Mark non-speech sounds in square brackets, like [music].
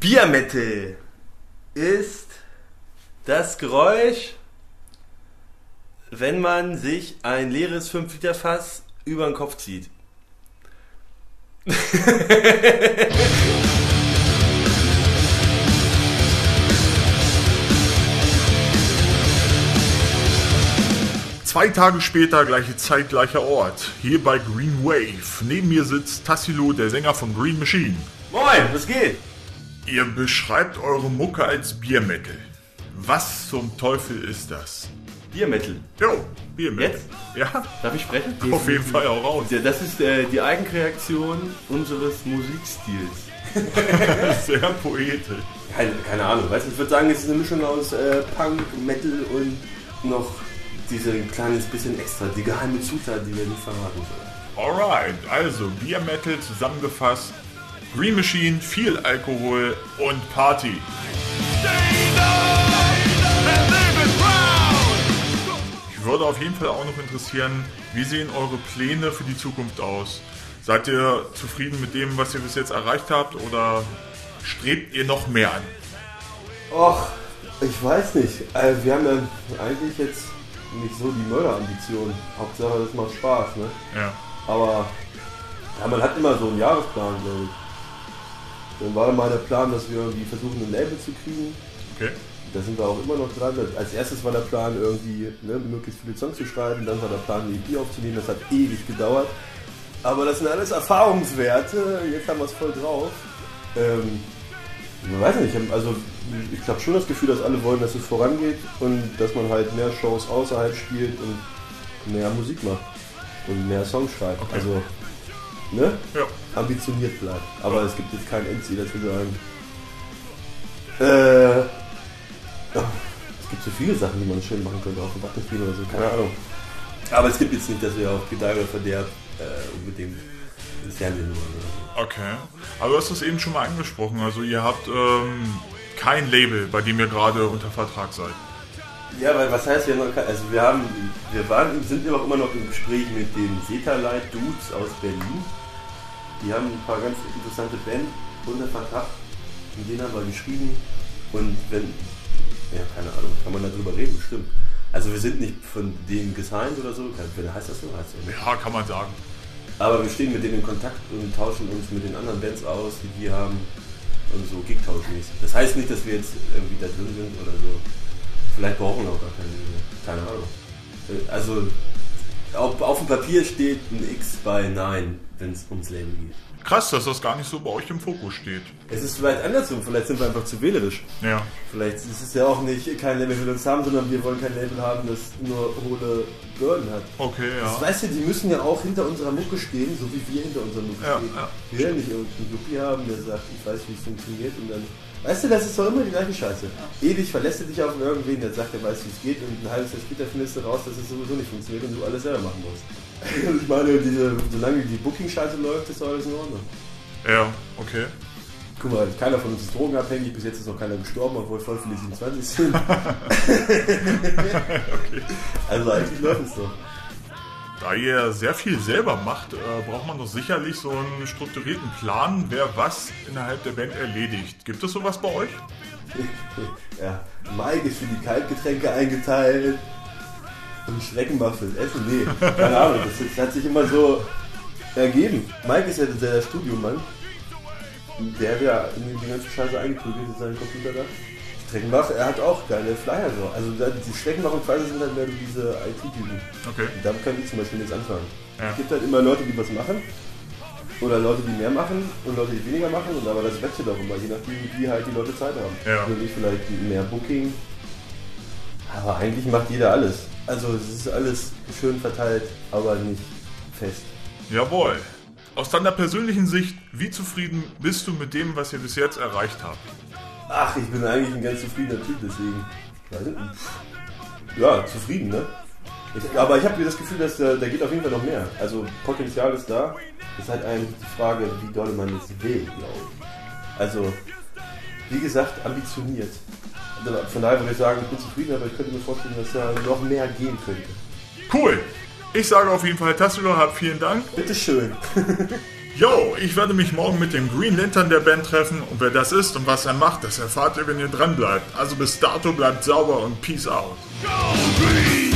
Biermetal ist das Geräusch, wenn man sich ein leeres 5-Liter-Fass über den Kopf zieht. Zwei Tage später, gleiche Zeit, gleicher Ort. Hier bei Green Wave. Neben mir sitzt Tassilo, der Sänger von Green Machine. Moin, was geht? Ihr beschreibt eure Mucke als Biermetal. Was zum Teufel ist das? Biermetal. Jo, Biermetal. Jetzt? Ja, Darf ich sprechen? auf jeden Fall auch raus. Ja, Das ist äh, die Eigenreaktion unseres Musikstils. [laughs] Sehr poetisch. Keine, keine Ahnung, weißt du, ich würde sagen, es ist eine Mischung aus äh, Punk, Metal und noch diese kleines bisschen extra, die geheime Zutat, die wir nicht verraten sollen. Alright, also Biermetal zusammengefasst. Green Machine, viel Alkohol und Party. Ich würde auf jeden Fall auch noch interessieren, wie sehen eure Pläne für die Zukunft aus? Seid ihr zufrieden mit dem, was ihr bis jetzt erreicht habt oder strebt ihr noch mehr an? Och, ich weiß nicht. Äh, wir haben ja eigentlich jetzt nicht so die Mörderambitionen. Hauptsache, das macht Spaß, ne? Ja. Aber ja, man hat immer so einen Jahresplan, glaube ich. Dann war mal der Plan, dass wir irgendwie versuchen, ein Label zu kriegen. Okay. Da sind wir auch immer noch dran. Als erstes war der Plan, irgendwie ne, möglichst viele Songs zu schreiben. Dann war der Plan, eine EP aufzunehmen. Das hat ewig gedauert. Aber das sind alles Erfahrungswerte. Jetzt haben wir es voll drauf. Ähm, ich weiß nicht, also ich habe schon das Gefühl, dass alle wollen, dass es vorangeht und dass man halt mehr Shows außerhalb spielt und mehr Musik macht und mehr Songs schreibt. Okay. Also, ne? Ja. ambitioniert bleibt. Aber es gibt jetzt kein Endziel, dass wir sagen. Äh, es gibt so viele Sachen, die man schön machen könnte, auf dem Battlefield oder so, keine Ahnung. Aber es gibt jetzt nicht, dass wir auf Gedeih oder Verderb äh, unbedingt ins Fernsehen wollen. Oder Okay. Aber du hast es eben schon mal angesprochen. Also ihr habt ähm, kein Label, bei dem ihr gerade unter Vertrag seid. Ja, weil was heißt ja noch, also wir haben, wir waren, sind auch immer noch im Gespräch mit den Setalite Dudes aus Berlin. Die haben ein paar ganz interessante Bands unter Vertrag, mit denen haben wir geschrieben. Und wenn, ja, keine Ahnung, kann man darüber reden, bestimmt. Also wir sind nicht von denen gesigned oder so, Kann- heißt das so? Heißt das so? Ja, kann man sagen. Aber wir stehen mit denen in Kontakt und tauschen uns mit den anderen Bands aus, die die haben und so Gig-Tauschmäßig. Das heißt nicht, dass wir jetzt irgendwie da drin sind oder so. Vielleicht brauchen wir auch gar keine. Keine Ahnung. Also auf, auf dem Papier steht ein X bei Nein, wenn es ums Label geht. Krass, dass das gar nicht so bei euch im Fokus steht. Es ist vielleicht andersrum, vielleicht sind wir einfach zu wählerisch. Ja. Vielleicht ist es ja auch nicht kein Label will uns haben, sondern wir wollen kein Label haben, das nur hohle Burden hat. Okay, Das ja. weißt du, die müssen ja auch hinter unserer Mucke stehen, so wie wir hinter unserer Mucke Ja, stehen. ja. Wir werden nicht irgendeinen Lupi haben, der sagt, ich weiß, wie es funktioniert und dann. Weißt du, das ist doch immer die gleiche Scheiße. Ewig verlässt du dich auf irgendwen, der sagt, er weiß, wie es geht und ein halbes Jahr später findest du raus, dass es sowieso nicht funktioniert und du alles selber machen musst. Und [laughs] ich meine, diese, solange die Booking-Scheiße läuft, ist alles in Ordnung. Ja, okay. Guck mal, keiner von uns ist drogenabhängig, bis jetzt ist noch keiner gestorben, obwohl voll viele 27 sind. [laughs] Also eigentlich läuft es doch. Da ihr sehr viel selber macht, äh, braucht man doch sicherlich so einen strukturierten Plan, wer was innerhalb der Band erledigt. Gibt es sowas bei euch? [laughs] Ja, Mike ist für die Kaltgetränke eingeteilt und Schreckenbach fürs Essen. Nee, keine Ahnung, das, das hat sich immer so ergeben. Mike ist ja der Studiomann. Der hat ja in die ganze Scheiße eingeprügelt in seinen Computer da. Streckenbach, er hat auch geile Flyer so. Also die Streckenbach und Pfizer sind halt mehr diese IT-Typen. Okay. Und damit kann ich zum Beispiel nichts anfangen. Ja. Es gibt halt immer Leute, die was machen. Oder Leute, die mehr machen und Leute, die weniger machen. Und aber das wechselt auch immer, je nachdem, wie halt die Leute Zeit haben. Ja. Also ich vielleicht mehr Booking. Aber eigentlich macht jeder alles. Also es ist alles schön verteilt, aber nicht fest. Jawohl. Aus deiner persönlichen Sicht, wie zufrieden bist du mit dem, was ihr bis jetzt erreicht habt? Ach, ich bin eigentlich ein ganz zufriedener Typ, deswegen. Ja, zufrieden, ne? Ich, aber ich habe das Gefühl, dass da, da geht auf jeden Fall noch mehr. Also Potenzial ist da. Ist halt eigentlich die Frage, wie doll man es will, glaube ich. Also, wie gesagt, ambitioniert. Also von daher würde ich sagen, ich bin zufrieden, aber ich könnte mir vorstellen, dass da noch mehr gehen könnte. Cool. Ich sage auf jeden Fall, Tassilo, hab vielen Dank. Bitteschön. [laughs] Yo, ich werde mich morgen mit dem Green Lantern der Band treffen und wer das ist und was er macht, das erfahrt ihr, wenn ihr dran bleibt. Also bis dato bleibt sauber und Peace out. Go Green!